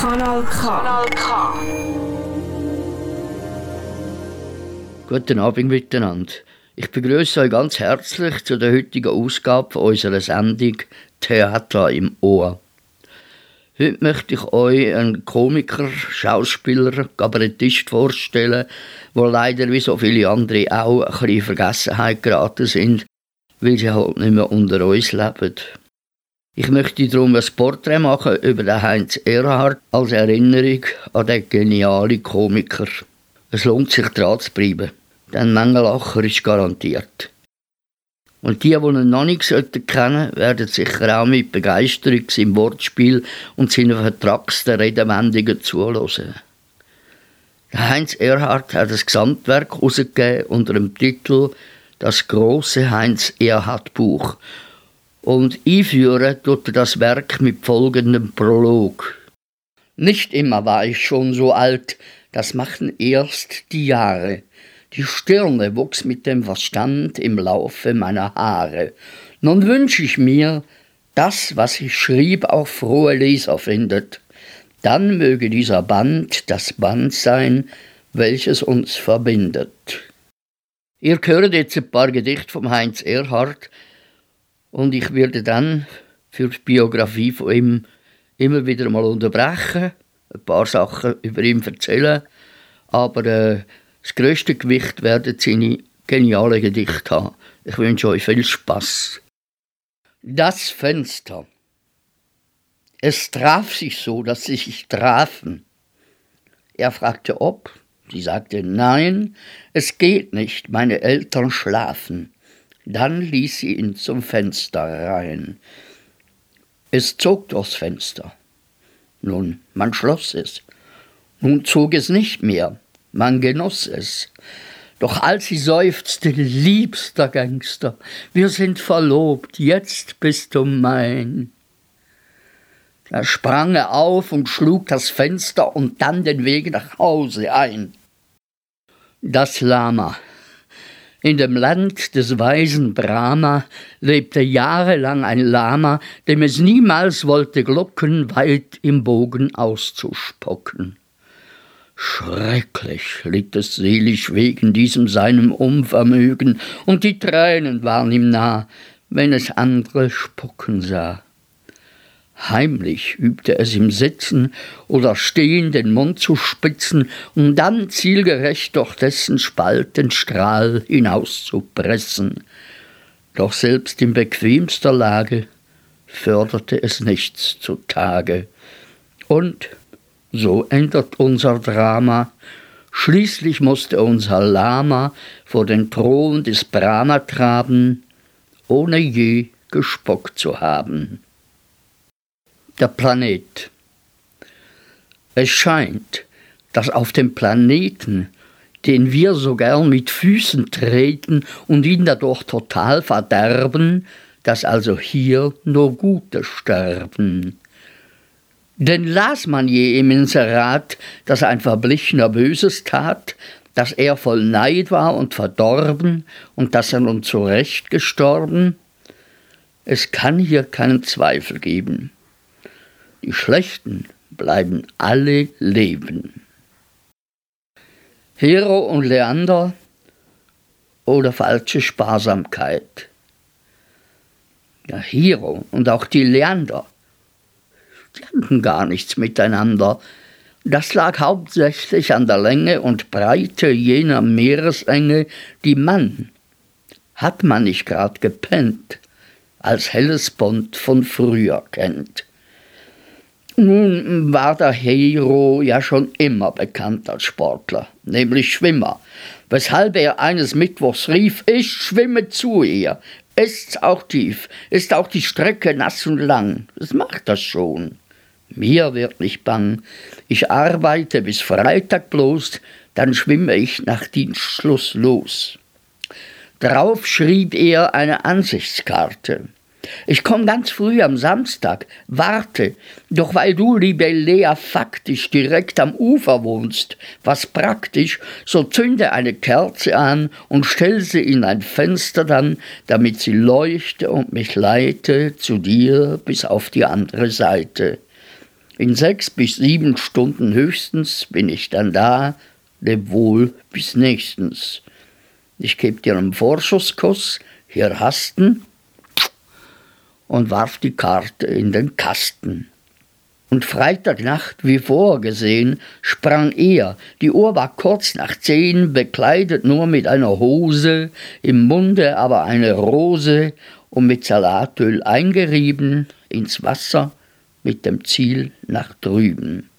Kanal K. Kanal K. Guten Abend miteinander. Ich begrüße euch ganz herzlich zu der heutigen Ausgabe unserer Sendung Theater im Ohr. Heute möchte ich euch einen Komiker, Schauspieler, Kabarettist vorstellen, der leider wie so viele andere auch ein bisschen in Vergessenheit geraten sind, weil sie halt nicht mehr unter uns leben. Ich möchte darum ein Porträt machen über den Heinz Erhard als Erinnerung an den genialen Komiker. Es lohnt sich dran zu bleiben, denn Mengenlacher ist garantiert. Und die, die ihn noch nicht kennen sollten, werden sicher auch mit Begeisterung seinem Wortspiel und seinen vertragsten Redewendungen zuhören. Heinz Erhard hat das Gesamtwerk herausgegeben unter dem Titel Das große Heinz Erhard Buch und einführen tut das Werk mit folgendem Prolog. Nicht immer war ich schon so alt, das machten erst die Jahre. Die Stirne wuchs mit dem Verstand im Laufe meiner Haare. Nun wünsch ich mir, das, was ich schrieb, auch frohe Leser findet. Dann möge dieser Band das Band sein, welches uns verbindet. Ihr hört jetzt ein paar Gedichte vom Heinz Erhard, und ich werde dann für die Biografie von ihm immer wieder mal unterbrechen, ein paar Sachen über ihn erzählen, aber äh, das größte Gewicht werden seine genialen Gedichte haben. Ich wünsche euch viel Spaß. Das Fenster. Es traf sich so, dass sie sich trafen. Er fragte ob, sie sagte nein, es geht nicht, meine Eltern schlafen. Dann ließ sie ihn zum Fenster rein. Es zog durchs Fenster. Nun, man schloss es. Nun zog es nicht mehr. Man genoss es. Doch als sie seufzte, liebster Gangster, wir sind verlobt, jetzt bist du mein. Da sprang er auf und schlug das Fenster und dann den Weg nach Hause ein. Das Lama, in dem Land des weisen Brahma lebte jahrelang ein Lama, dem es niemals wollte Glocken weit im Bogen auszuspocken. Schrecklich litt es selig wegen diesem seinem Unvermögen, und die Tränen waren ihm nah, wenn es andere spucken sah. Heimlich übte es im Sitzen oder Stehen den Mund zu spitzen, um dann zielgerecht durch dessen Spaltenstrahl hinauszupressen. Doch selbst in bequemster Lage förderte es nichts zutage. Und so endet unser Drama. Schließlich musste unser Lama vor den Thron des Brahma traben, ohne je gespuckt zu haben der Planet. Es scheint, dass auf dem Planeten, den wir so gern mit Füßen treten und ihn dadurch total verderben, dass also hier nur Gute sterben. Denn las man je im Inserat, dass ein Verblichener Böses tat, dass er voll Neid war und verdorben und dass er nun zurecht gestorben? Es kann hier keinen Zweifel geben. Die Schlechten bleiben alle leben. Hero und Leander oder falsche Sparsamkeit. Ja, Hero und auch die Leander, die hatten gar nichts miteinander. Das lag hauptsächlich an der Länge und Breite jener Meeresenge, die man, hat man nicht grad gepennt, als Hellespont von früher kennt. Nun war der Hero ja schon immer bekannt als Sportler, nämlich Schwimmer, weshalb er eines Mittwochs rief, ich schwimme zu ihr. Ist's auch tief, ist auch die Strecke nass und lang, es macht das schon. Mir wird nicht bang, ich arbeite bis Freitag bloß, dann schwimme ich nach Dienstschluss los. Darauf schrieb er eine Ansichtskarte. Ich komme ganz früh am Samstag, warte, doch weil du, liebe Lea, faktisch direkt am Ufer wohnst, was praktisch, so zünde eine Kerze an und stell sie in ein Fenster dann, damit sie leuchte und mich leite zu dir bis auf die andere Seite. In sechs bis sieben Stunden höchstens bin ich dann da, leb wohl bis nächstens. Ich geb dir einen Vorschusskuss, hier hasten und warf die Karte in den Kasten. Und Freitagnacht, wie vorgesehen, sprang er. Die Uhr war kurz nach zehn, bekleidet nur mit einer Hose, im Munde aber eine Rose und mit Salatöl eingerieben ins Wasser mit dem Ziel nach drüben.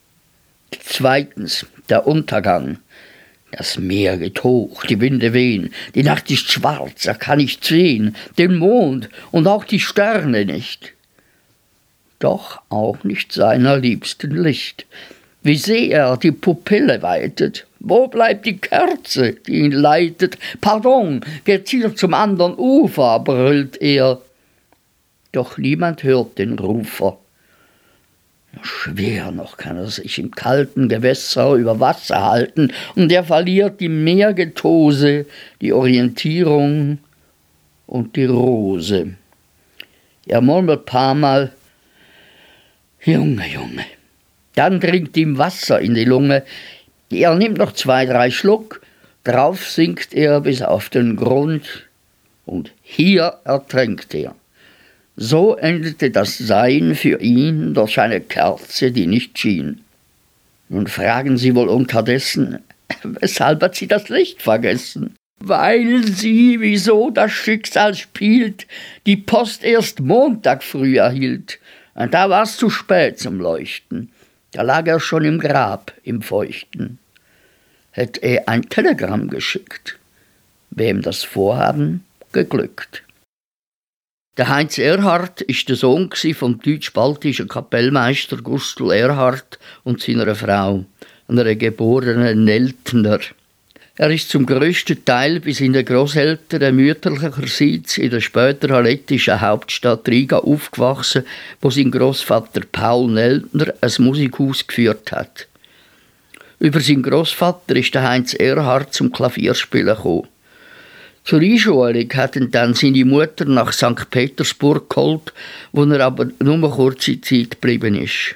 Zweitens der Untergang. Das Meer geht hoch, die Winde wehen, die Nacht ist schwarz, er kann nicht sehen, den Mond und auch die Sterne nicht. Doch auch nicht seiner liebsten Licht. Wie sehr er die Pupille weitet. Wo bleibt die Kerze, die ihn leitet? Pardon, hier zum anderen Ufer, brüllt er. Doch niemand hört den Rufer. Schwer noch kann er sich im kalten Gewässer über Wasser halten, und er verliert die Meergetose, die Orientierung und die Rose. Er murmelt paarmal Junge, Junge. Dann dringt ihm Wasser in die Lunge. Er nimmt noch zwei, drei Schluck, drauf sinkt er bis auf den Grund, und hier ertränkt er. So endete das Sein für ihn durch eine Kerze, die nicht schien. Nun fragen Sie wohl unterdessen, weshalb hat sie das Licht vergessen? Weil sie, wieso das Schicksal spielt, die Post erst Montag früh erhielt. Und da war's zu spät zum Leuchten. Da lag er schon im Grab, im Feuchten. Hätt er ein Telegramm geschickt, wem das Vorhaben geglückt. Der Heinz Erhard ist der Sohn vom deutsch-baltischen Kapellmeister Gustl Erhard und seiner Frau, einer geborenen Neltner. Er ist zum größten Teil bis in den Großeltern mütterlicherseits in der später lettischen Hauptstadt Riga aufgewachsen, wo sein Großvater Paul Neltner ein Musikhaus geführt hat. Über seinen Großvater ist der Heinz Erhard zum Klavierspielen gekommen. Zur Einschulung hat ihn dann seine Mutter nach St. Petersburg geholt, wo er aber nur kurze Zeit geblieben ist.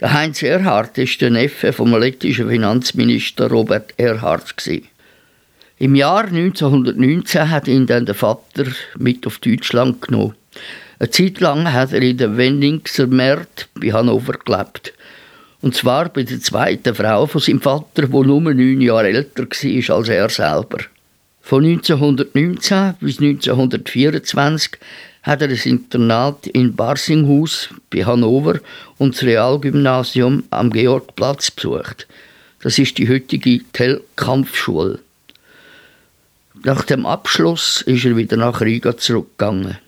Der Heinz Erhard ist der Neffe vom lettischen Finanzminister Robert Erhard. Im Jahr 1919 hat ihn dann der Vater mit auf Deutschland genommen. Eine Zeit lang hat er in der Wenningser Märt bei Hannover gelebt. Und zwar bei der zweiten Frau von seinem Vater, die nur neun Jahre älter war als er selber. Von 1919 bis 1924 hat er das Internat in Barsinghaus bei Hannover und das Realgymnasium am Georgplatz besucht. Das ist die heutige Tell-Kampfschule. Nach dem Abschluss ist er wieder nach Riga zurückgegangen.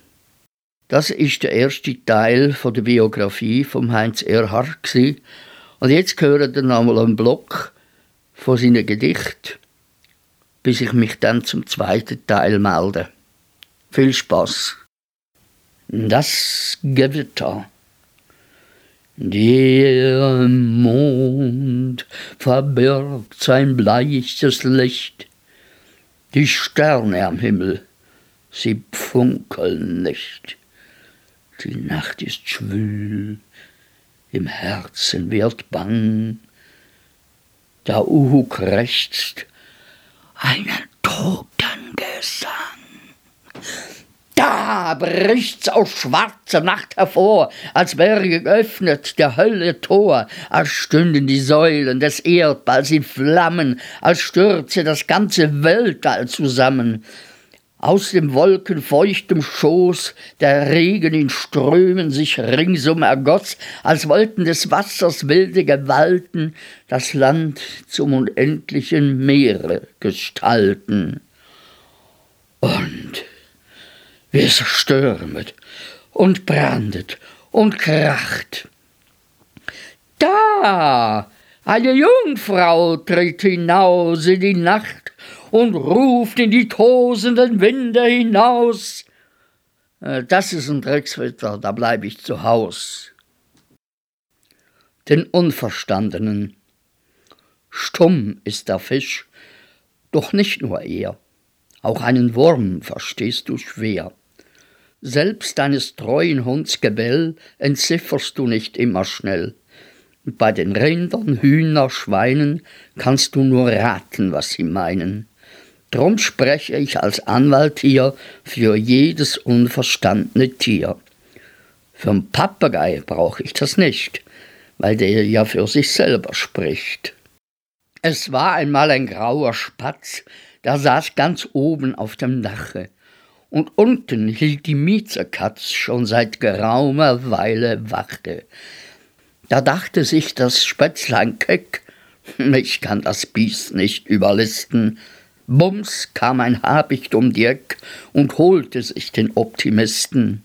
Das ist der erste Teil von der Biografie von Heinz Erhard und jetzt hören wir einmal einen Block von seinen Gedichten bis ich mich dann zum zweiten Teil melde. Viel Spaß. Das Gewitter. Der Mond verbirgt sein bleiches Licht. Die Sterne am Himmel, sie funkeln nicht. Die Nacht ist schwül, im Herzen wird bang. Der Uhu krächzt, einen Totengesang. Da bricht's aus schwarzer Nacht hervor, als wäre geöffnet der Hölle Tor, als stünden die Säulen des Erdballs in Flammen, als stürze das ganze Weltall zusammen. Aus dem wolkenfeuchtem Schoß der Regen in Strömen sich ringsum ergoss, als wollten des Wassers wilde Gewalten das Land zum unendlichen Meere gestalten. Und wie es stürmet und brandet und kracht. Da! Eine Jungfrau tritt hinaus in die Nacht und ruft in die tosenden Winde hinaus. Äh, das ist ein Dreckswetter, da bleibe ich zu Haus. Den Unverstandenen. Stumm ist der Fisch, doch nicht nur er. Auch einen Wurm verstehst du schwer. Selbst deines treuen Hunds Gebell entzifferst du nicht immer schnell. Bei den Rindern, Hühner, Schweinen kannst du nur raten, was sie meinen. Drum spreche ich als Anwalt hier für jedes unverstandene Tier. Für'n Papagei brauche ich das nicht, weil der ja für sich selber spricht. Es war einmal ein grauer Spatz, der saß ganz oben auf dem Dache, und unten hielt die Mietzerkatz schon seit geraumer Weile Wache. Da dachte sich das Spätzlein keck, ich kann das Biest nicht überlisten, Bums kam ein Habicht um die Eck und holte sich den Optimisten.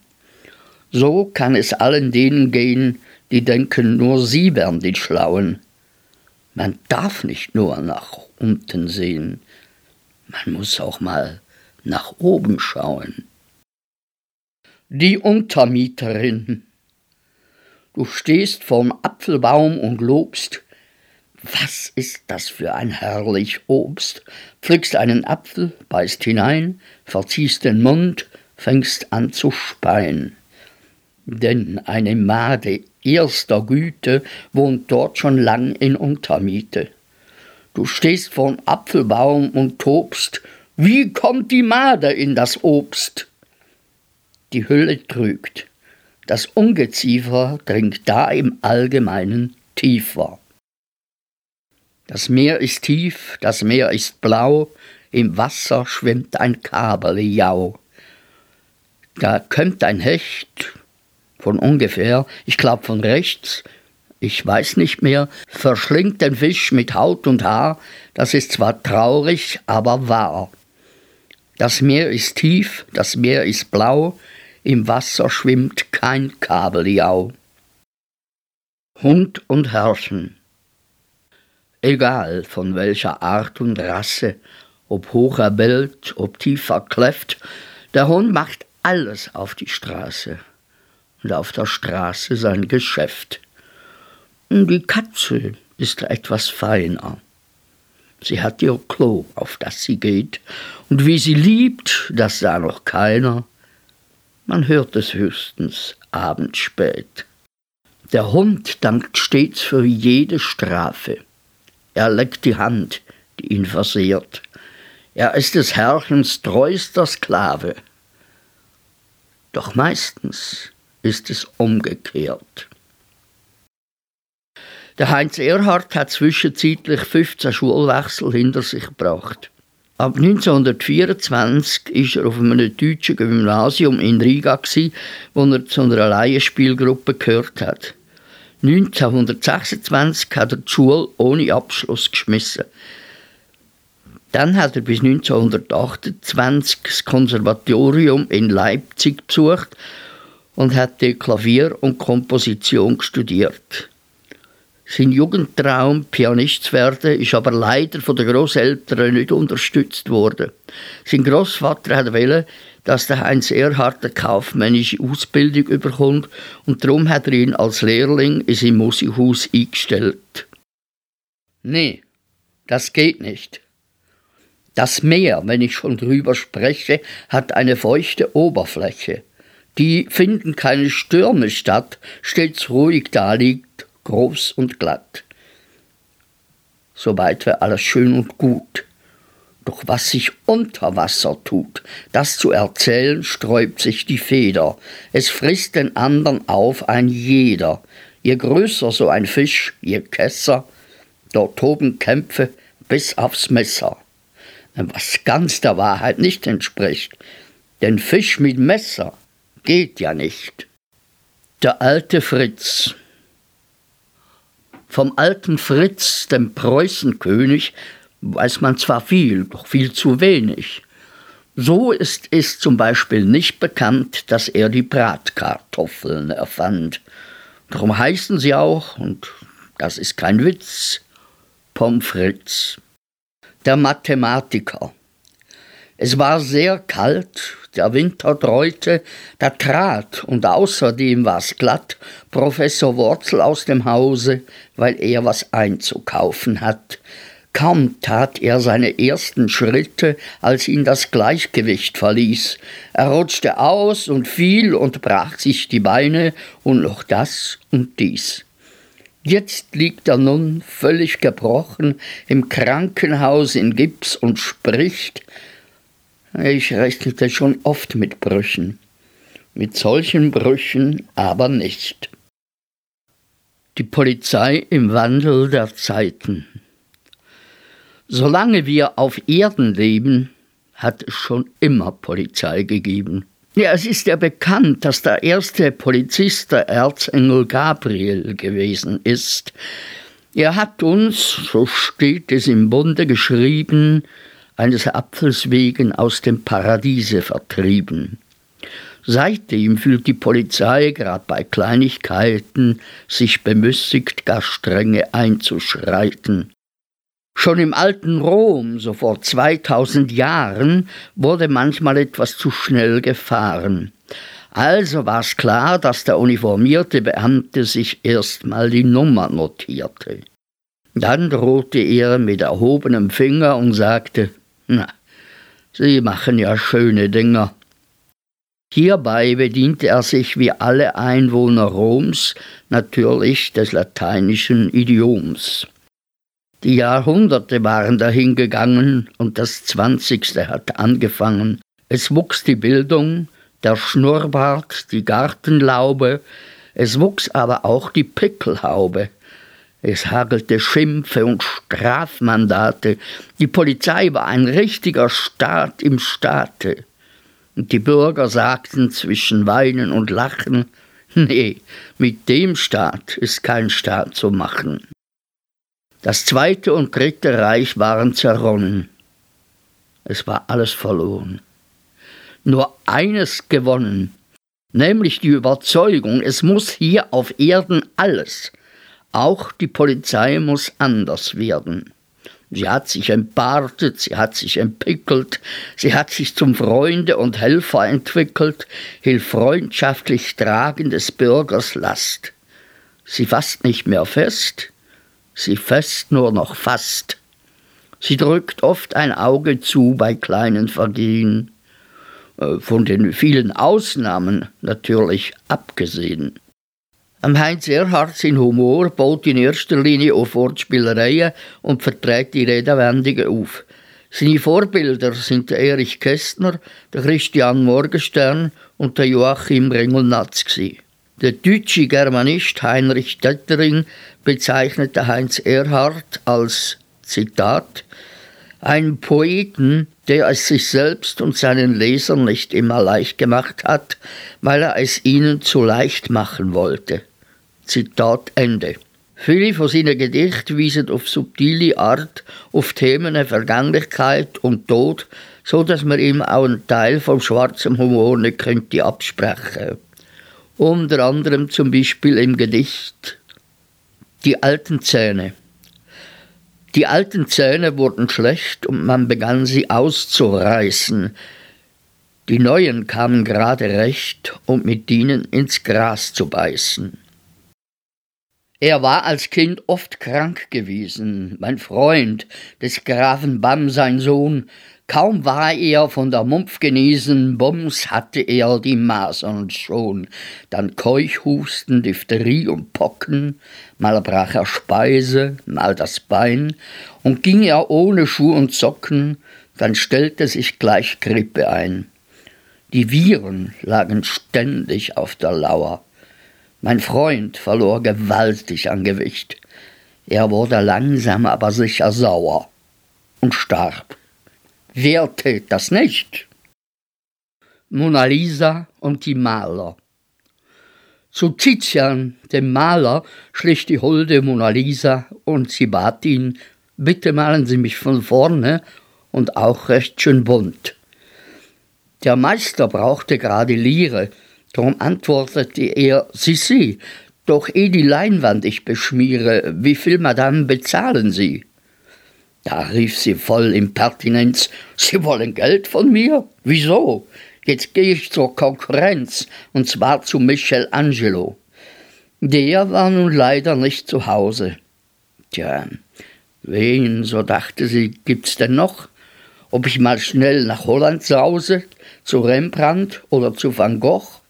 So kann es allen denen gehen, die denken, nur sie wären die Schlauen. Man darf nicht nur nach unten sehen, man muss auch mal nach oben schauen. Die Untermieterin. Du stehst vorm Apfelbaum und lobst, was ist das für ein herrlich Obst? Pflückst einen Apfel, beißt hinein, verziehst den Mund, fängst an zu speien. Denn eine Made erster Güte wohnt dort schon lang in Untermiete. Du stehst vorm Apfelbaum und tobst, wie kommt die Made in das Obst? Die Hülle trügt, das Ungeziefer dringt da im Allgemeinen tiefer. Das Meer ist tief, das Meer ist blau, im Wasser schwimmt ein Kabeljau. Da kömmt ein Hecht von ungefähr, ich glaub von rechts, ich weiß nicht mehr, verschlingt den Fisch mit Haut und Haar, das ist zwar traurig, aber wahr. Das Meer ist tief, das Meer ist blau, im Wasser schwimmt kein Kabeljau. Hund und Herrchen egal von welcher Art und Rasse, ob hoch erbellt, ob tief verkläfft, der Hund macht alles auf die Straße und auf der Straße sein Geschäft. Die Katze ist etwas feiner. Sie hat ihr Klo, auf das sie geht, und wie sie liebt, das sah noch keiner. Man hört es höchstens abends spät. Der Hund dankt stets für jede Strafe. Er leckt die Hand, die ihn versehrt. Er ist des Herrchens treuster Sklave. Doch meistens ist es umgekehrt. Der Heinz Erhard hat zwischenzeitlich 15 Schulwechsel hinter sich gebracht. Ab 1924 ist er auf einem deutschen Gymnasium in Riga, wo er zu einer Laienspielgruppe gehört hat. 1926 hat er die Schule ohne Abschluss geschmissen. Dann hat er bis 1928 das Konservatorium in Leipzig besucht und hat Klavier und Komposition studiert. Sein Jugendtraum, Pianist zu werden, ist aber leider von den Großeltern nicht unterstützt worden. Sein Großvater hat wollen, dass der Heinz Erhard eine kaufmännische Ausbildung überkommt und darum hat er ihn als Lehrling in sein Musikhaus eingestellt. Nee, das geht nicht. Das Meer, wenn ich schon drüber spreche, hat eine feuchte Oberfläche. Die finden keine Stürme statt, stets ruhig da liegt, groß und glatt. Soweit wäre alles schön und gut. Doch was sich unter Wasser tut, das zu erzählen, sträubt sich die Feder. Es frisst den andern auf ein jeder. Je größer so ein Fisch, je kesser, dort toben Kämpfe bis aufs Messer. Was ganz der Wahrheit nicht entspricht, denn Fisch mit Messer geht ja nicht. Der alte Fritz. Vom alten Fritz, dem Preußenkönig, weiß man zwar viel, doch viel zu wenig. So ist es zum Beispiel nicht bekannt, dass er die Bratkartoffeln erfand. Darum heißen sie auch, und das ist kein Witz, Pommes frites. Der Mathematiker. Es war sehr kalt, der Winter dreute, da trat, und außerdem war's glatt, Professor Wurzel aus dem Hause, weil er was einzukaufen hat. Kaum tat er seine ersten Schritte, als ihn das Gleichgewicht verließ. Er rutschte aus und fiel und brach sich die Beine und noch das und dies. Jetzt liegt er nun völlig gebrochen im Krankenhaus in Gips und spricht. Ich rechnete schon oft mit Brüchen, mit solchen Brüchen aber nicht. Die Polizei im Wandel der Zeiten. Solange wir auf Erden leben, hat es schon immer Polizei gegeben. Ja, es ist ja bekannt, dass der erste Polizist der Erzengel Gabriel gewesen ist. Er hat uns, so steht es im Bunde geschrieben, eines Apfels wegen aus dem Paradiese vertrieben. Seitdem fühlt die Polizei, gerade bei Kleinigkeiten, sich bemüßigt, gar strenge einzuschreiten. Schon im alten Rom, so vor 2000 Jahren, wurde manchmal etwas zu schnell gefahren. Also war es klar, dass der uniformierte Beamte sich erstmal die Nummer notierte. Dann drohte er mit erhobenem Finger und sagte, na, Sie machen ja schöne Dinger. Hierbei bediente er sich wie alle Einwohner Roms natürlich des lateinischen Idioms. Die Jahrhunderte waren dahingegangen und das Zwanzigste hat angefangen. Es wuchs die Bildung, der Schnurrbart, die Gartenlaube, es wuchs aber auch die Pickelhaube. Es hagelte Schimpfe und Strafmandate. Die Polizei war ein richtiger Staat im Staate. Und die Bürger sagten zwischen Weinen und Lachen, nee, mit dem Staat ist kein Staat zu machen. Das zweite und dritte Reich waren zerronnen. Es war alles verloren. Nur eines gewonnen, nämlich die Überzeugung, es muss hier auf Erden alles, auch die Polizei muss anders werden. Sie hat sich entbartet, sie hat sich entpickelt, sie hat sich zum Freunde und Helfer entwickelt, hilft freundschaftlich tragen des Bürgers Last. Sie fasst nicht mehr fest, sie fest nur noch fast. Sie drückt oft ein Auge zu bei kleinen Vergehen, äh, von den vielen Ausnahmen natürlich abgesehen. Am Heinz Erhardt sein Humor baut in erster Linie auf Wortspielereien und verträgt die Redewendungen auf. Seine Vorbilder sind der Erich Kästner, der Christian Morgenstern und der Joachim Ringelnatz. Der deutsche Germanist Heinrich Dettering bezeichnete Heinz Erhard als Zitat einen Poeten, der es sich selbst und seinen Lesern nicht immer leicht gemacht hat, weil er es ihnen zu leicht machen wollte. Zitat Ende. Viele von seinen Gedichten weisen auf subtile Art auf Themen der Vergänglichkeit und Tod, so dass man ihm auch einen Teil vom schwarzen Humor nicht könnte absprechen unter anderem zum Beispiel im Gedicht Die alten Zähne. Die alten Zähne wurden schlecht und man begann sie auszureißen. Die neuen kamen gerade recht, um mit ihnen ins Gras zu beißen. Er war als Kind oft krank gewesen, mein Freund, des Grafen Bam sein Sohn, Kaum war er von der Mumpf genesen, bums hatte er die Masern schon. Dann Keuchhusten, Diphtherie und Pocken, mal brach er Speise, mal das Bein, und ging er ohne Schuh und Socken, dann stellte sich gleich Grippe ein. Die Viren lagen ständig auf der Lauer. Mein Freund verlor gewaltig an Gewicht. Er wurde langsam aber sicher sauer und starb. Wer tät das nicht? Mona Lisa und die Maler. Zu Tizian, dem Maler, schlich die holde Mona Lisa und sie bat ihn, bitte malen Sie mich von vorne und auch recht schön bunt. Der Meister brauchte gerade Lire, darum antwortete er, Sie, Sie, doch eh die Leinwand ich beschmiere, wie viel, Madame, bezahlen Sie? Da rief sie voll Impertinenz, Sie wollen Geld von mir? Wieso? Jetzt gehe ich zur Konkurrenz, und zwar zu Michelangelo. Der war nun leider nicht zu Hause. Tja, wen, so dachte sie, gibt's denn noch? Ob ich mal schnell nach Holland sause, zu Rembrandt oder zu Van Gogh?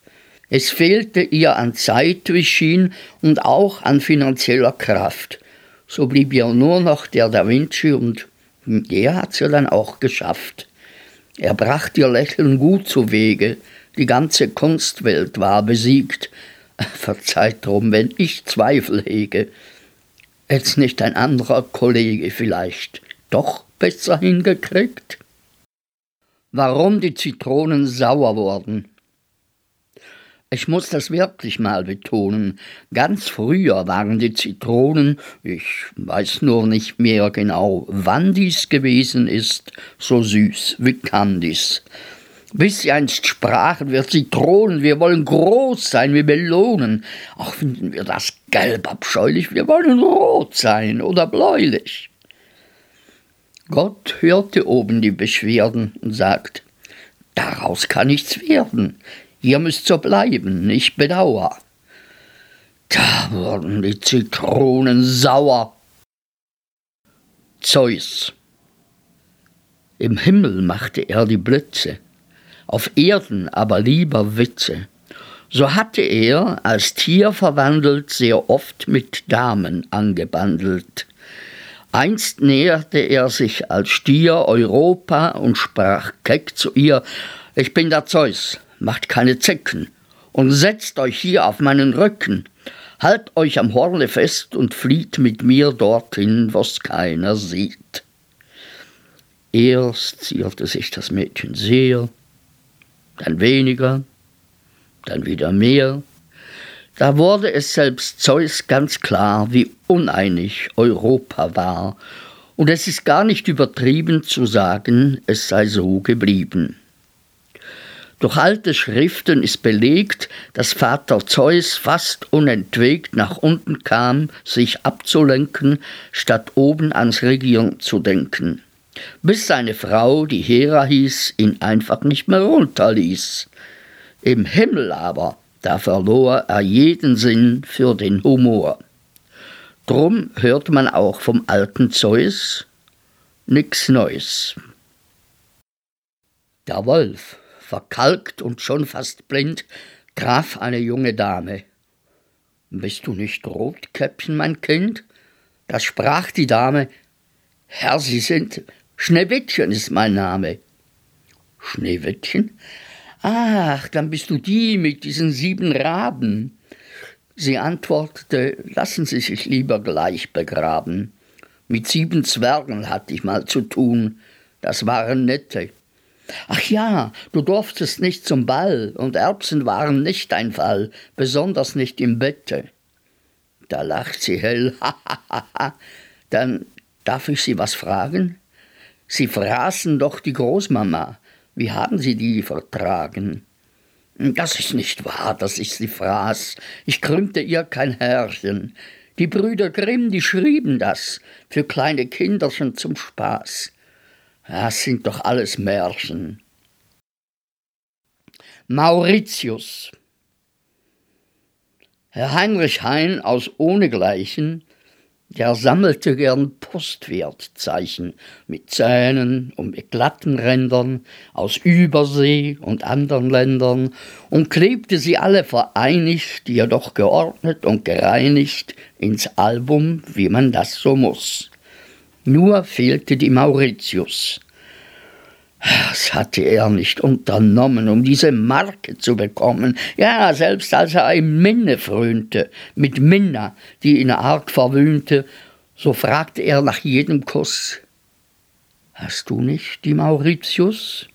Es fehlte ihr an Zeit, wie schien, und auch an finanzieller Kraft. So blieb ihr nur noch der Da Vinci und der hat's ja dann auch geschafft. Er brachte ihr Lächeln gut zu Wege, die ganze Kunstwelt war besiegt. Verzeiht drum, wenn ich Zweifel hege. Jetzt nicht ein anderer Kollege vielleicht doch besser hingekriegt? Warum die Zitronen sauer wurden, ich muss das wirklich mal betonen. Ganz früher waren die Zitronen, ich weiß nur nicht mehr genau, wann dies gewesen ist, so süß wie Candies. Bis sie einst sprachen, wir Zitronen, wir wollen groß sein wie Melonen. Auch finden wir das gelb abscheulich, wir wollen rot sein oder bläulich. Gott hörte oben die Beschwerden und sagt, daraus kann nichts werden. Ihr müsst so bleiben, ich bedauer. Da wurden die Zitronen sauer. Zeus. Im Himmel machte er die Blitze, auf Erden aber lieber Witze. So hatte er, als Tier verwandelt, sehr oft mit Damen angebandelt. Einst näherte er sich als Stier Europa und sprach keck zu ihr: Ich bin der Zeus, macht keine Zecken und setzt euch hier auf meinen Rücken. Halt euch am Horne fest und flieht mit mir dorthin, was keiner sieht. Erst zierte sich das Mädchen sehr, dann weniger, dann wieder mehr. Da wurde es selbst Zeus ganz klar, wie uneinig Europa war, und es ist gar nicht übertrieben zu sagen, es sei so geblieben. Durch alte Schriften ist belegt, dass Vater Zeus fast unentwegt nach unten kam, sich abzulenken, statt oben ans Regieren zu denken. Bis seine Frau, die Hera hieß, ihn einfach nicht mehr runterließ. Im Himmel aber, da verlor er jeden Sinn für den Humor. Drum hört man auch vom alten Zeus nix Neues. Der Wolf verkalkt und schon fast blind, traf eine junge Dame. Bist du nicht Rotkäppchen, mein Kind? Da sprach die Dame, Herr, Sie sind, Schneewittchen ist mein Name. Schneewittchen? Ach, dann bist du die mit diesen sieben Raben. Sie antwortete, lassen Sie sich lieber gleich begraben. Mit sieben Zwergen hatte ich mal zu tun, das waren nette. Ach ja, du durftest nicht zum Ball, und Erbsen waren nicht dein Fall, besonders nicht im Bette. Da lacht sie hell, ha, ha, ha, ha. Dann darf ich Sie was fragen? Sie fraßen doch die Großmama. Wie haben Sie die vertragen? Das ist nicht wahr, dass ich sie fraß. Ich krümmte ihr kein Härchen. Die Brüder Grimm, die schrieben das, für kleine Kinderchen zum Spaß. Das sind doch alles Märchen. Mauritius. Herr Heinrich Hein aus Ohnegleichen, der sammelte gern Postwertzeichen mit Zähnen und mit glatten Rändern aus Übersee und anderen Ländern und klebte sie alle vereinigt, jedoch geordnet und gereinigt, ins Album, wie man das so muss. Nur fehlte die Mauritius. Was hatte er nicht unternommen, um diese Marke zu bekommen? Ja, selbst als er im Minne frönte, mit Minna, die ihn arg verwöhnte, so fragte er nach jedem Kuss: Hast du nicht die Mauritius?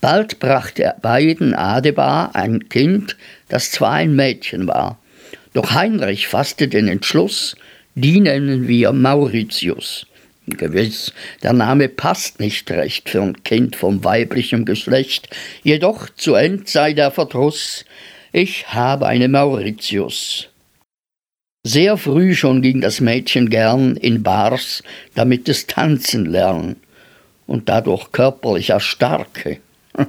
Bald brachte er beiden Adebar ein Kind, das zwar ein Mädchen war. Doch Heinrich fasste den Entschluss, die nennen wir Mauritius. Gewiss, der Name passt nicht recht für ein Kind vom weiblichen Geschlecht, jedoch zu End sei der Verdruss, ich habe eine Mauritius. Sehr früh schon ging das Mädchen gern in Bars, damit es tanzen lernen und dadurch körperlich erstarke.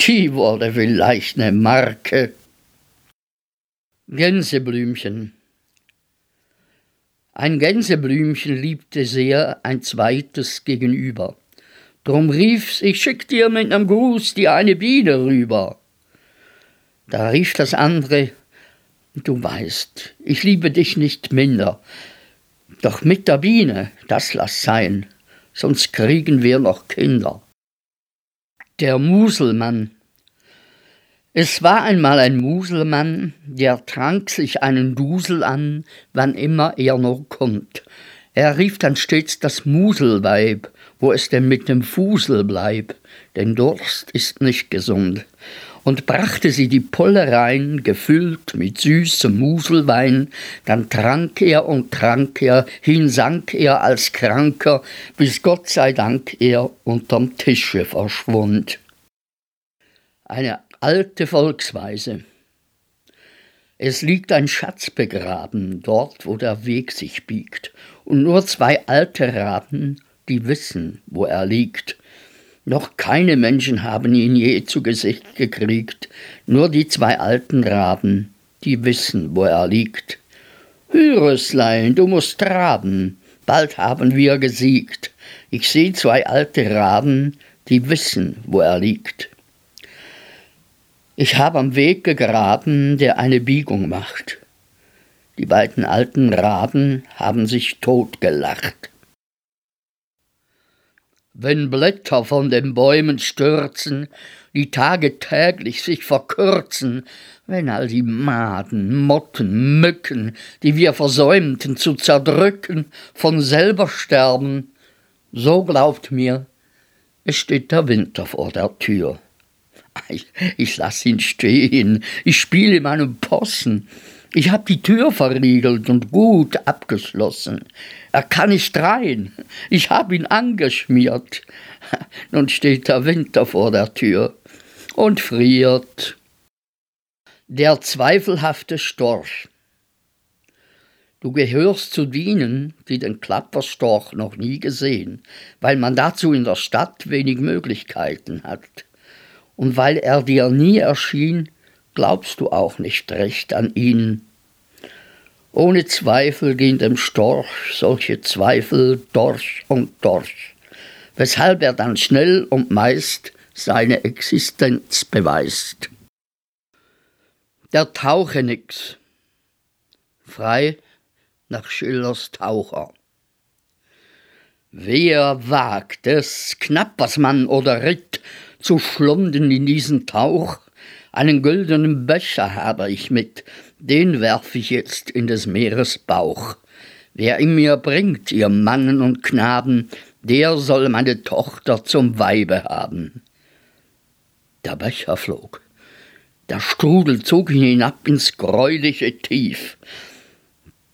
Die wurde vielleicht eine Marke. Gänseblümchen. Ein Gänseblümchen liebte sehr ein zweites gegenüber. Drum rief's, ich schick dir mit nem Gruß die eine Biene rüber. Da rief das andere, du weißt, ich liebe dich nicht minder, doch mit der Biene, das lass sein, sonst kriegen wir noch Kinder. Der Muselmann. Es war einmal ein Muselmann, der trank sich einen Dusel an, wann immer er nur kommt. Er rief dann stets das Muselweib, wo es denn mit dem Fusel bleib, denn Durst ist nicht gesund und brachte sie die Polle rein, gefüllt mit süßem Muselwein, dann trank er und trank er, hinsank er als Kranker, bis Gott sei Dank er unterm Tische verschwund. Eine alte Volksweise. Es liegt ein Schatz begraben, dort wo der Weg sich biegt, und nur zwei alte Raben, die wissen, wo er liegt, noch keine Menschen haben ihn je zu Gesicht gekriegt, nur die zwei alten Raben, die wissen, wo er liegt. Hüreslein, du musst traben, bald haben wir gesiegt. Ich seh zwei alte Raben, die wissen, wo er liegt. Ich hab am Weg gegraben, der eine Biegung macht. Die beiden alten Raben haben sich totgelacht. Wenn Blätter von den Bäumen stürzen, die Tage täglich sich verkürzen, wenn all die Maden, Motten, Mücken, die wir versäumten zu zerdrücken, von selber sterben, so glaubt mir, es steht der Winter vor der Tür. Ich, ich lass ihn stehen, ich spiele meinen Possen, ich hab die Tür verriegelt und gut abgeschlossen. Er kann nicht rein. Ich hab ihn angeschmiert. Nun steht der Winter vor der Tür und friert. Der zweifelhafte Storch. Du gehörst zu denen, die den Klapperstorch noch nie gesehen, weil man dazu in der Stadt wenig Möglichkeiten hat. Und weil er dir nie erschien, glaubst du auch nicht recht an ihn. Ohne Zweifel gehen dem Storch solche Zweifel Dorsch und Dorsch, weshalb er dann schnell und meist seine Existenz beweist. Der Tauchenix, frei nach Schillers Taucher. Wer wagt es, Knappersmann oder Ritt, zu schlunden in diesen Tauch, einen güldenen Becher habe ich mit, den werf ich jetzt in des Meeres Bauch. Wer ihn mir bringt, ihr Mannen und Knaben, der soll meine Tochter zum Weibe haben. Der Becher flog. Der Strudel zog ihn hinab ins greuliche Tief.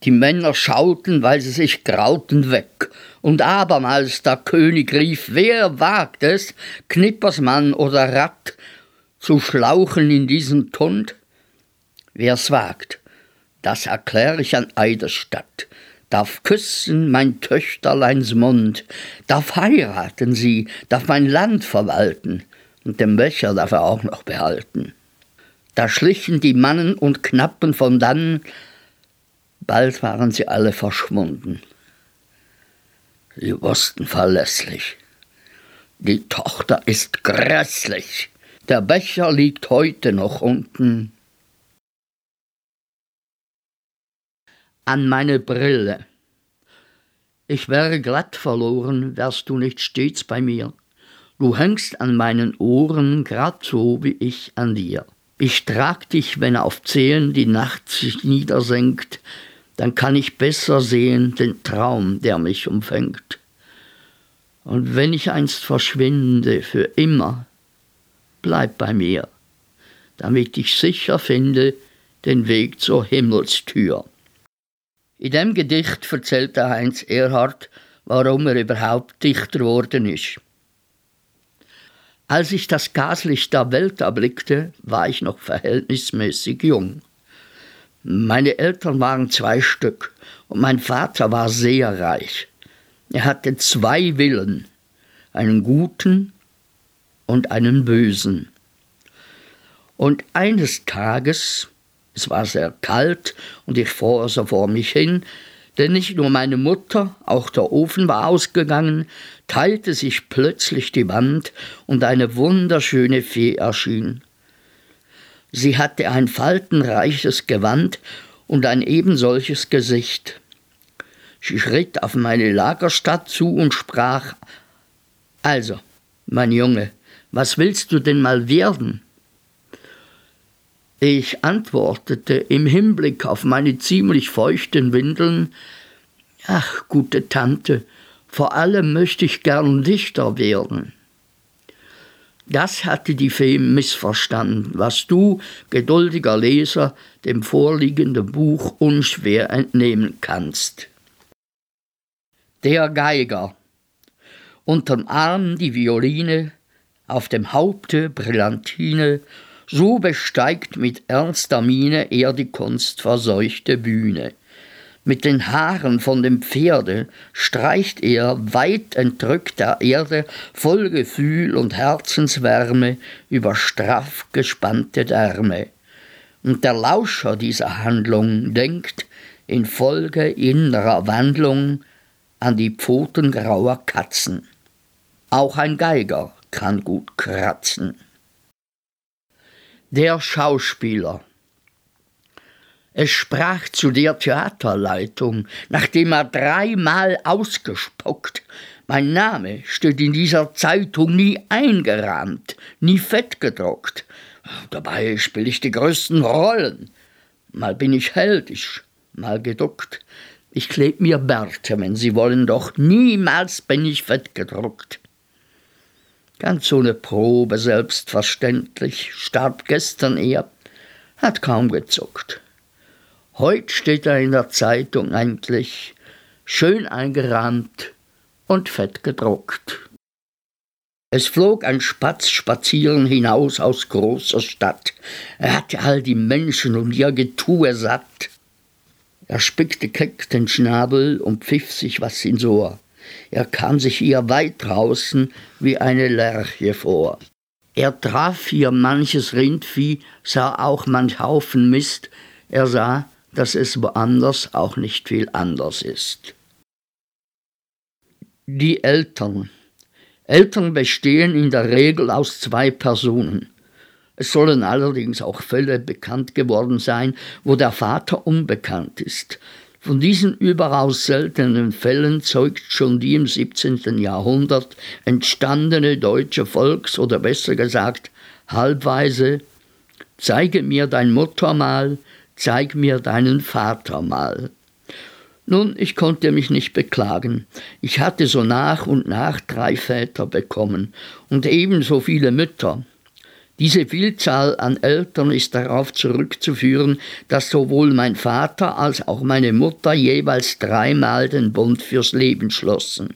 Die Männer schauten, weil sie sich grauten, weg. Und abermals der König rief, wer wagt es, Knippersmann oder Ratt, zu schlauchen in diesen Tund? Wer's wagt, das erklär ich an Eiderstadt, darf küssen mein Töchterleins Mund, darf heiraten sie, darf mein Land verwalten, und den Becher darf er auch noch behalten. Da schlichen die Mannen und Knappen von dann, bald waren sie alle verschwunden. Sie wussten verlässlich, die Tochter ist grässlich. Der Becher liegt heute noch unten. An meine Brille. Ich wäre glatt verloren, wärst du nicht stets bei mir. Du hängst an meinen Ohren, grad so wie ich an dir. Ich trag dich, wenn auf Zehen die Nacht sich niedersenkt, dann kann ich besser sehen den Traum, der mich umfängt. Und wenn ich einst verschwinde für immer, bleib bei mir, damit ich sicher finde den Weg zur Himmelstür. In dem Gedicht erzählt der Heinz Erhard, warum er überhaupt Dichter geworden ist. Als ich das Gaslicht der Welt erblickte, war ich noch verhältnismäßig jung. Meine Eltern waren zwei Stück und mein Vater war sehr reich. Er hatte zwei Willen, einen guten und einen bösen. Und eines Tages, es war sehr kalt und ich fror so vor mich hin, denn nicht nur meine Mutter, auch der Ofen war ausgegangen, teilte sich plötzlich die Wand und eine wunderschöne Fee erschien. Sie hatte ein faltenreiches Gewand und ein ebensolches Gesicht. Sie schritt auf meine Lagerstadt zu und sprach Also, mein Junge, was willst du denn mal werden? Ich antwortete im Hinblick auf meine ziemlich feuchten Windeln Ach, gute Tante, vor allem möchte ich gern Dichter werden. Das hatte die Fee missverstanden, was du, geduldiger Leser, dem vorliegenden Buch unschwer entnehmen kannst. Der Geiger. Unterm Arm die Violine, auf dem Haupte Brillantine, so besteigt mit ernster Miene er die kunstverseuchte Bühne. Mit den Haaren von dem Pferde streicht er weit entrückt der Erde voll Gefühl und Herzenswärme über straff gespannte Därme. Und der Lauscher dieser Handlung denkt infolge innerer Wandlung an die Pfoten grauer Katzen. Auch ein Geiger kann gut kratzen. Der Schauspieler. Es sprach zu der Theaterleitung, nachdem er dreimal ausgespuckt. Mein Name steht in dieser Zeitung nie eingerahmt, nie fett gedruckt. Dabei spiele ich die größten Rollen. Mal bin ich heldisch, mal geduckt. Ich kleb mir Bärte, wenn Sie wollen, doch niemals bin ich fett gedruckt. Ganz ohne Probe, selbstverständlich, starb gestern er, hat kaum gezuckt. Heut steht er in der Zeitung eigentlich, schön eingerahmt und fett gedruckt. Es flog ein Spatz spazieren hinaus aus großer Stadt. Er hatte all die Menschen und ihr Getue satt. Er spickte keck den Schnabel und pfiff sich was ins Ohr. Er kam sich ihr weit draußen wie eine Lerche vor. Er traf hier manches Rindvieh, sah auch manch Haufen Mist. Er sah, dass es woanders auch nicht viel anders ist. Die Eltern. Eltern bestehen in der Regel aus zwei Personen. Es sollen allerdings auch Fälle bekannt geworden sein, wo der Vater unbekannt ist. Von diesen überaus seltenen Fällen zeugt schon die im 17. Jahrhundert entstandene deutsche Volks- oder besser gesagt Halbweise Zeige mir dein Mutter mal, zeig mir deinen Vater mal. Nun, ich konnte mich nicht beklagen. Ich hatte so nach und nach drei Väter bekommen und ebenso viele Mütter. Diese Vielzahl an Eltern ist darauf zurückzuführen, dass sowohl mein Vater als auch meine Mutter jeweils dreimal den Bund fürs Leben schlossen.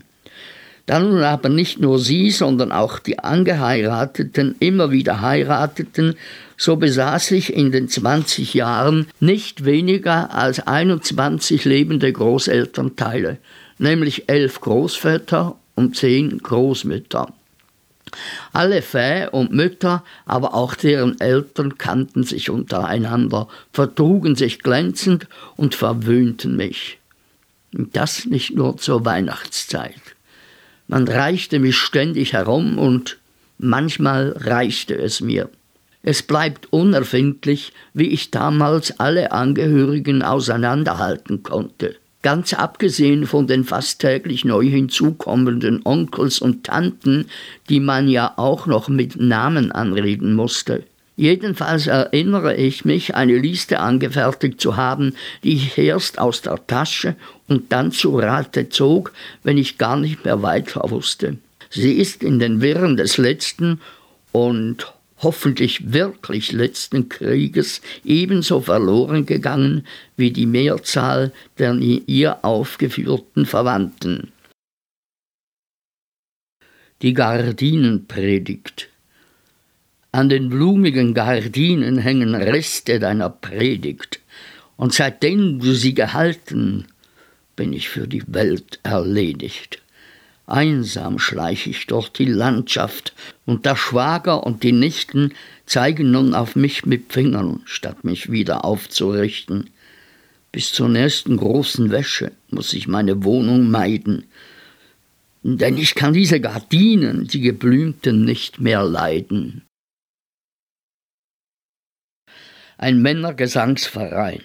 Da nun aber nicht nur sie, sondern auch die Angeheirateten immer wieder heirateten, so besaß ich in den 20 Jahren nicht weniger als 21 lebende Großelternteile, nämlich elf Großväter und zehn Großmütter. Alle Väter und Mütter, aber auch deren Eltern kannten sich untereinander, vertrugen sich glänzend und verwöhnten mich. Und das nicht nur zur Weihnachtszeit. Man reichte mich ständig herum und manchmal reichte es mir. Es bleibt unerfindlich, wie ich damals alle Angehörigen auseinanderhalten konnte. Ganz abgesehen von den fast täglich neu hinzukommenden Onkels und Tanten, die man ja auch noch mit Namen anreden musste. Jedenfalls erinnere ich mich, eine Liste angefertigt zu haben, die ich erst aus der Tasche und dann zu Rate zog, wenn ich gar nicht mehr weiter wusste. Sie ist in den Wirren des letzten und hoffentlich wirklich letzten Krieges ebenso verloren gegangen wie die Mehrzahl der in ihr aufgeführten Verwandten. Die Gardinenpredigt An den blumigen Gardinen hängen Reste deiner Predigt, Und seitdem du sie gehalten, bin ich für die Welt erledigt. Einsam schleich ich durch die Landschaft, und der Schwager und die Nichten zeigen nun auf mich mit Fingern, statt mich wieder aufzurichten. Bis zur nächsten großen Wäsche muss ich meine Wohnung meiden, denn ich kann diese Gardinen, die geblümten, nicht mehr leiden. Ein Männergesangsverein.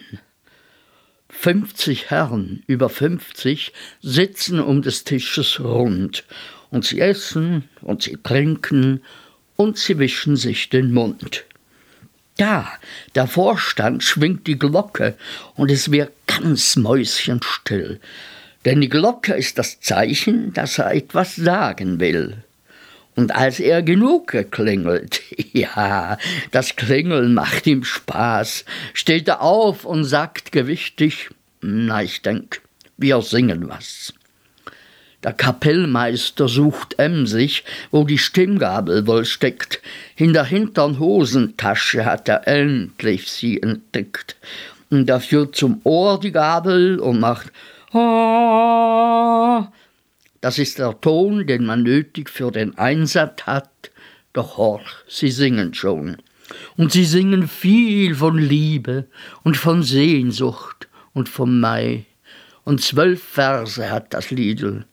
50 Herren über 50 sitzen um des Tisches rund, und sie essen und sie trinken und sie wischen sich den Mund. Da, der Vorstand schwingt die Glocke, und es wird ganz mäuschenstill, denn die Glocke ist das Zeichen, dass er etwas sagen will. Und als er genug geklingelt, ja, das Klingeln macht ihm Spaß, steht er auf und sagt gewichtig, na, ich denk, wir singen was. Der Kapellmeister sucht emsig, wo die Stimmgabel wohl steckt. In der hintern Hosentasche hat er endlich sie entdeckt. Und er führt zum Ohr die Gabel und macht Ah. Das ist der Ton, den man nötig für den Einsatz hat. Doch horch, sie singen schon. Und sie singen viel von Liebe und von Sehnsucht und vom Mai. Und zwölf Verse hat das Liedl.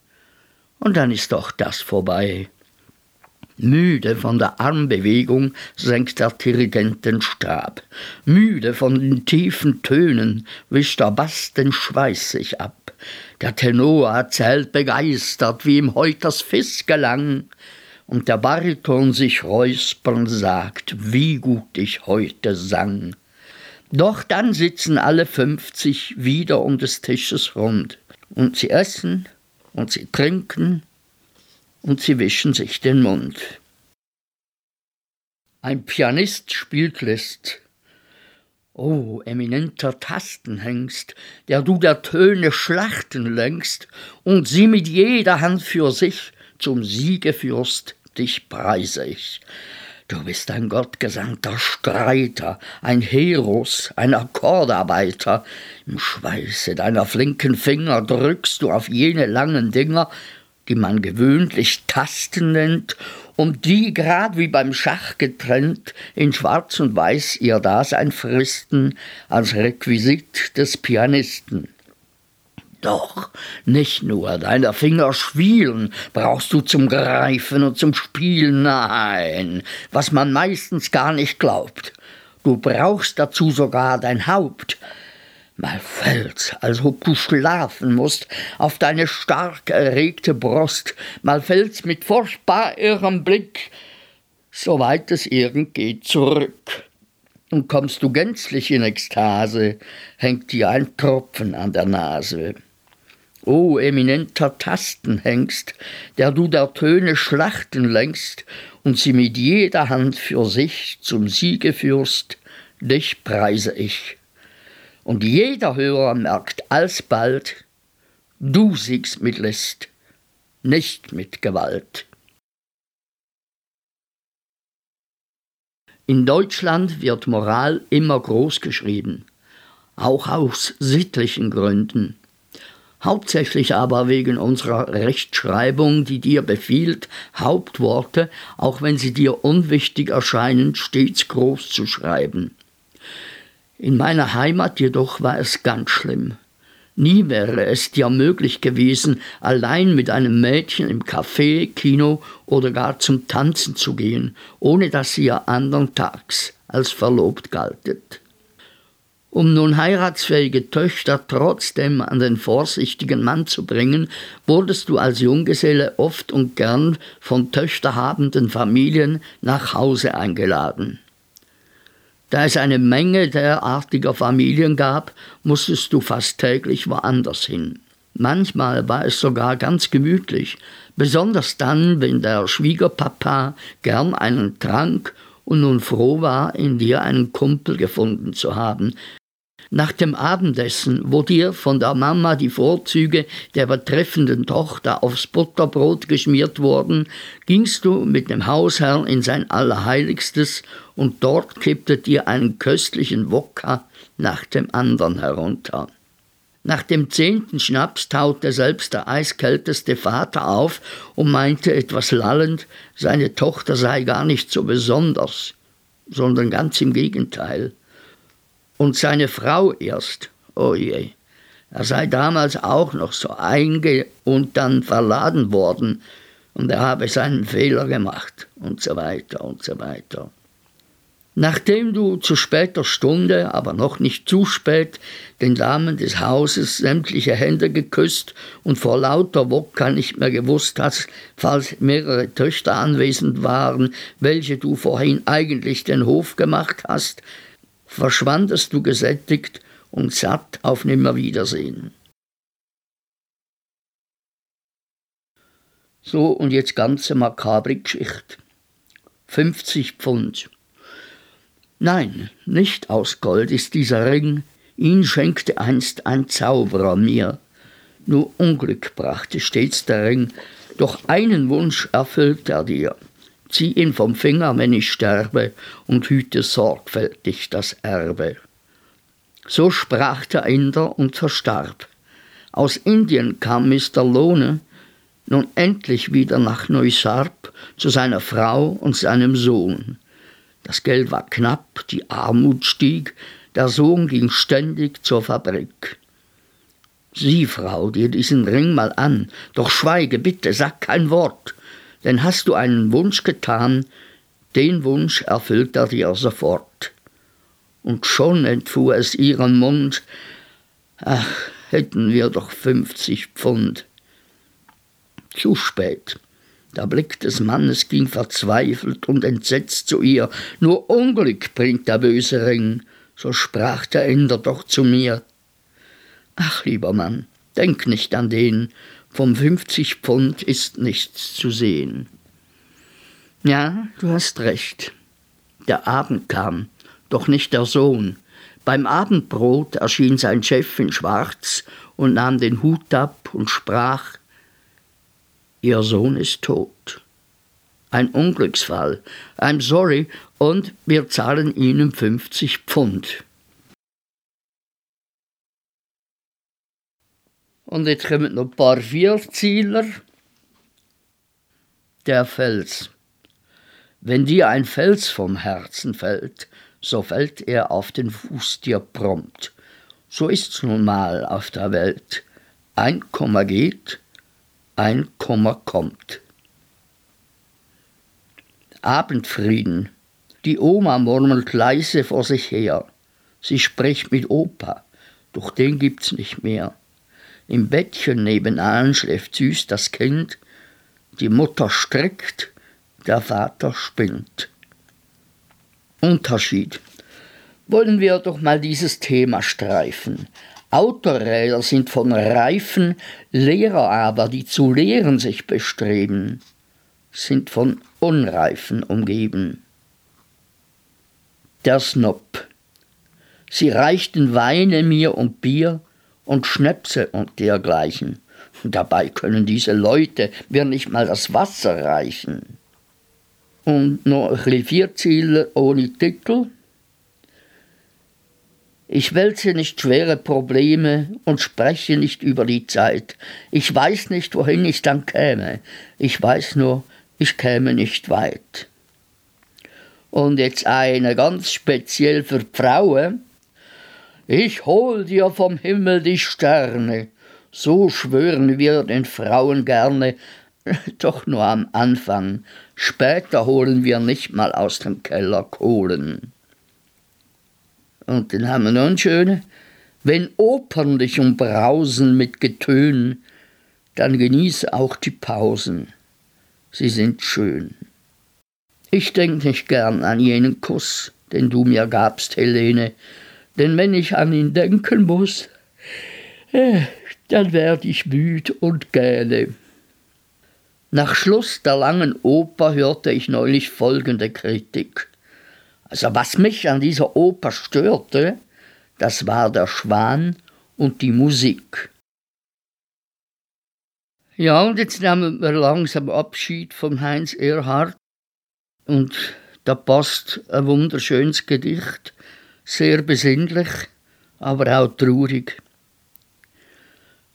Und dann ist doch das vorbei. Müde von der Armbewegung senkt der Dirigent den Stab. Müde von den tiefen Tönen wischt der Bass den Schweiß sich ab. Der Tenor erzählt begeistert, wie ihm heut das Fiss gelang. Und der Bariton sich räuspern sagt, wie gut ich heute sang. Doch dann sitzen alle fünfzig wieder um des Tisches rund. Und sie essen und sie trinken und sie wischen sich den Mund. Ein Pianist spielt List. O eminenter Tastenhengst, der du der Töne Schlachten lenkst und sie mit jeder Hand für sich zum Siege führst, dich preise ich. Du bist ein gottgesandter Streiter, ein Heros, ein Akkordarbeiter. Im Schweiße deiner flinken Finger drückst du auf jene langen Dinger, die man gewöhnlich Tasten nennt und die, grad wie beim Schach getrennt, in Schwarz und Weiß ihr Dasein fristen als Requisit des Pianisten. Doch nicht nur deiner Finger schwielen brauchst du zum Greifen und zum Spielen, nein, was man meistens gar nicht glaubt. Du brauchst dazu sogar dein Haupt, Mal fällt's, als ob du schlafen musst, auf deine stark erregte Brust, mal fällt's mit furchtbar irrem Blick, soweit es irgend geht, zurück. Und kommst du gänzlich in Ekstase, hängt dir ein Tropfen an der Nase. O eminenter Tastenhengst, der du der Töne Schlachten lenkst und sie mit jeder Hand für sich zum Siege führst, dich preise ich. Und jeder Hörer merkt alsbald, du siegst mit List, nicht mit Gewalt. In Deutschland wird Moral immer groß geschrieben, auch aus sittlichen Gründen. Hauptsächlich aber wegen unserer Rechtschreibung, die dir befiehlt, Hauptworte, auch wenn sie dir unwichtig erscheinen, stets groß zu schreiben. In meiner Heimat jedoch war es ganz schlimm. Nie wäre es dir möglich gewesen, allein mit einem Mädchen im Café, Kino oder gar zum Tanzen zu gehen, ohne dass ihr andern Tags als verlobt galtet. Um nun heiratsfähige Töchter trotzdem an den vorsichtigen Mann zu bringen, wurdest du als Junggeselle oft und gern von töchterhabenden Familien nach Hause eingeladen. Da es eine Menge derartiger Familien gab, musstest du fast täglich woanders hin. Manchmal war es sogar ganz gemütlich, besonders dann, wenn der Schwiegerpapa gern einen trank und nun froh war, in dir einen Kumpel gefunden zu haben, Nach dem Abendessen, wo dir von der Mama die Vorzüge der betreffenden Tochter aufs Butterbrot geschmiert wurden, gingst du mit dem Hausherrn in sein Allerheiligstes und dort kipptet dir einen köstlichen Wokka nach dem anderen herunter. Nach dem zehnten Schnaps taute selbst der eiskälteste Vater auf und meinte etwas lallend, seine Tochter sei gar nicht so besonders, sondern ganz im Gegenteil und seine Frau erst. Oh je. Er sei damals auch noch so einge und dann verladen worden und er habe seinen Fehler gemacht und so weiter und so weiter. Nachdem du zu später Stunde, aber noch nicht zu spät, den Damen des Hauses sämtliche Hände geküsst und vor lauter Wodka nicht mehr gewusst hast, falls mehrere Töchter anwesend waren, welche du vorhin eigentlich den Hof gemacht hast, verschwandest du gesättigt und satt auf Nimmerwiedersehen. So, und jetzt ganze makabre Geschichte. 50 Pfund. Nein, nicht aus Gold ist dieser Ring, ihn schenkte einst ein Zauberer mir. Nur Unglück brachte stets der Ring, doch einen Wunsch erfüllt er dir zieh ihn vom Finger, wenn ich sterbe, und hüte sorgfältig das Erbe. So sprach der Inder und verstarb. Aus Indien kam Mr. Lohne nun endlich wieder nach Neusarp zu seiner Frau und seinem Sohn. Das Geld war knapp, die Armut stieg, der Sohn ging ständig zur Fabrik. Sieh, Frau, dir diesen Ring mal an, doch schweige bitte, sag kein Wort, denn hast du einen Wunsch getan, den Wunsch erfüllt er dir sofort. Und schon entfuhr es ihrem Mund, ach, hätten wir doch fünfzig Pfund. Zu spät. Der Blick des Mannes ging verzweifelt und entsetzt zu ihr. Nur Unglück bringt der böse Ring, so sprach der Inder doch zu mir. Ach, lieber Mann, denk nicht an den, vom 50 Pfund ist nichts zu sehen. Ja, du hast recht. Der Abend kam, doch nicht der Sohn. Beim Abendbrot erschien sein Chef in Schwarz und nahm den Hut ab und sprach Ihr Sohn ist tot. Ein Unglücksfall. I'm sorry, und wir zahlen Ihnen 50 Pfund. Und jetzt kommen noch ein paar Vierzieler. Der Fels. Wenn dir ein Fels vom Herzen fällt, so fällt er auf den Fuß dir prompt. So ist's nun mal auf der Welt. Ein Komma geht, ein Komma kommt. Abendfrieden. Die Oma murmelt leise vor sich her. Sie spricht mit Opa, doch den gibt's nicht mehr. Im Bettchen nebenan schläft süß das Kind, die Mutter strickt, der Vater spinnt. Unterschied. Wollen wir doch mal dieses Thema streifen. Autoräder sind von Reifen, Lehrer aber, die zu lehren sich bestreben, sind von Unreifen umgeben. Der Snob. Sie reichten Weine mir und Bier, und Schnäpse und dergleichen. Dabei können diese Leute mir nicht mal das Wasser reichen. Und noch ein bisschen Vierzieler ohne Titel. Ich wälze nicht schwere Probleme und spreche nicht über die Zeit. Ich weiß nicht, wohin ich dann käme. Ich weiß nur, ich käme nicht weit. Und jetzt eine ganz speziell für Frauen. Ich hol dir vom Himmel die Sterne, so schwören wir den Frauen gerne, doch nur am Anfang, später holen wir nicht mal aus dem Keller Kohlen. Und dann haben wir noch einen schönen, wenn Opern dich umbrausen mit Getön, dann genieße auch die Pausen, sie sind schön. Ich denk nicht gern an jenen Kuss, den du mir gabst, Helene, denn wenn ich an ihn denken muss, äh, dann werd ich müd und gähne. Nach Schluss der langen Oper hörte ich neulich folgende Kritik. Also was mich an dieser Oper störte, Das war der Schwan und die Musik. Ja, und jetzt nehmen wir langsam Abschied von Heinz Erhard. Und da passt ein wunderschönes Gedicht, sehr besinnlich, aber auch traurig.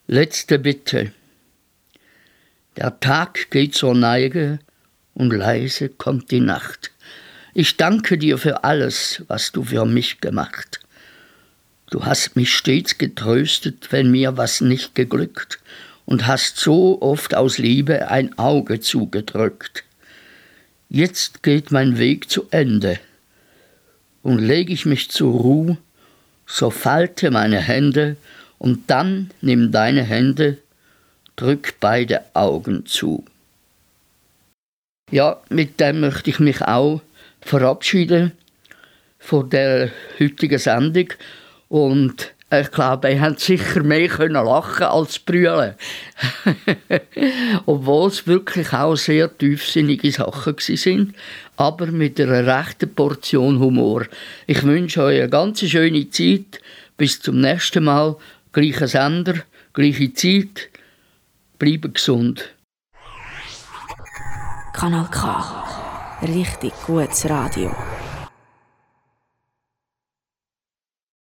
Letzte Bitte. Der Tag geht zur Neige und leise kommt die Nacht. Ich danke dir für alles, was du für mich gemacht. Du hast mich stets getröstet, wenn mir was nicht geglückt, und hast so oft aus Liebe ein Auge zugedrückt. Jetzt geht mein Weg zu Ende, und leg ich mich zur Ruh, so falte meine Hände, und dann nimm deine Hände, drück beide Augen zu. Ja, mit dem möchte ich mich auch verabschieden von der heutigen Sendung und ich glaube, ihr habt sicher mehr lachen als brüllen. Obwohl es wirklich auch sehr tiefsinnige Sachen sind, aber mit einer rechten Portion Humor. Ich wünsche euch eine ganz schöne Zeit. Bis zum nächsten Mal. Gleicher Sender, gleiche Zeit. Bleibt gesund. Kanal K. Richtig gutes Radio.